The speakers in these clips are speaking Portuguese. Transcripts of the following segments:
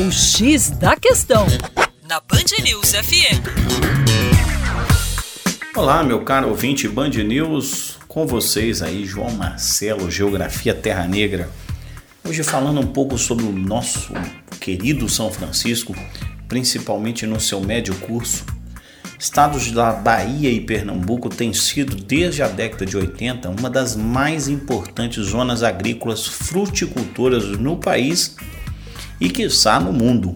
O X da Questão, na Band News FM. Olá, meu caro ouvinte Band News, com vocês aí, João Marcelo, Geografia Terra Negra. Hoje falando um pouco sobre o nosso querido São Francisco, principalmente no seu médio curso. Estados da Bahia e Pernambuco têm sido, desde a década de 80, uma das mais importantes zonas agrícolas fruticultoras no país e, quiçá, no mundo.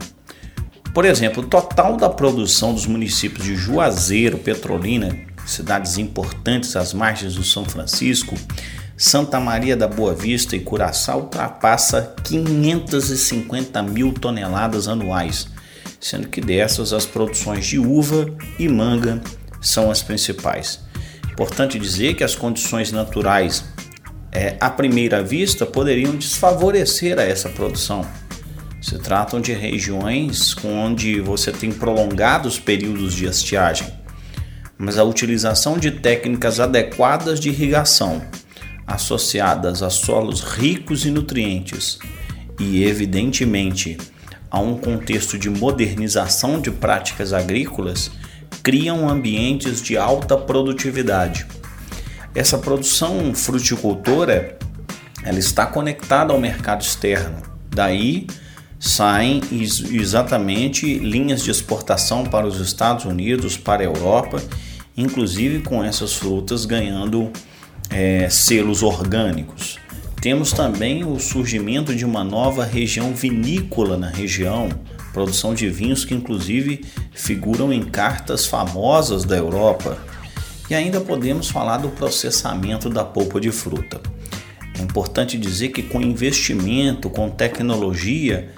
Por exemplo, o total da produção dos municípios de Juazeiro, Petrolina, cidades importantes às margens do São Francisco, Santa Maria da Boa Vista e Curaçao ultrapassa 550 mil toneladas anuais, sendo que dessas as produções de uva e manga são as principais. Importante dizer que as condições naturais, é, à primeira vista, poderiam desfavorecer a essa produção se tratam de regiões onde você tem prolongados períodos de estiagem, mas a utilização de técnicas adequadas de irrigação, associadas a solos ricos em nutrientes e, evidentemente, a um contexto de modernização de práticas agrícolas, criam ambientes de alta produtividade. Essa produção fruticultora ela está conectada ao mercado externo. Daí saem exatamente linhas de exportação para os Estados Unidos, para a Europa, inclusive com essas frutas ganhando é, selos orgânicos. Temos também o surgimento de uma nova região vinícola na região, produção de vinhos que inclusive figuram em cartas famosas da Europa. E ainda podemos falar do processamento da polpa de fruta. É importante dizer que com investimento, com tecnologia,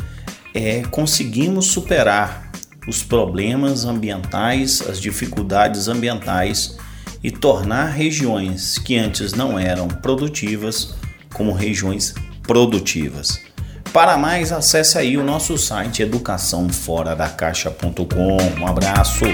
é, conseguimos superar os problemas ambientais, as dificuldades ambientais e tornar regiões que antes não eram produtivas como regiões produtivas. Para mais, acesse aí o nosso site educaçãoforadacaixa.com. Um abraço.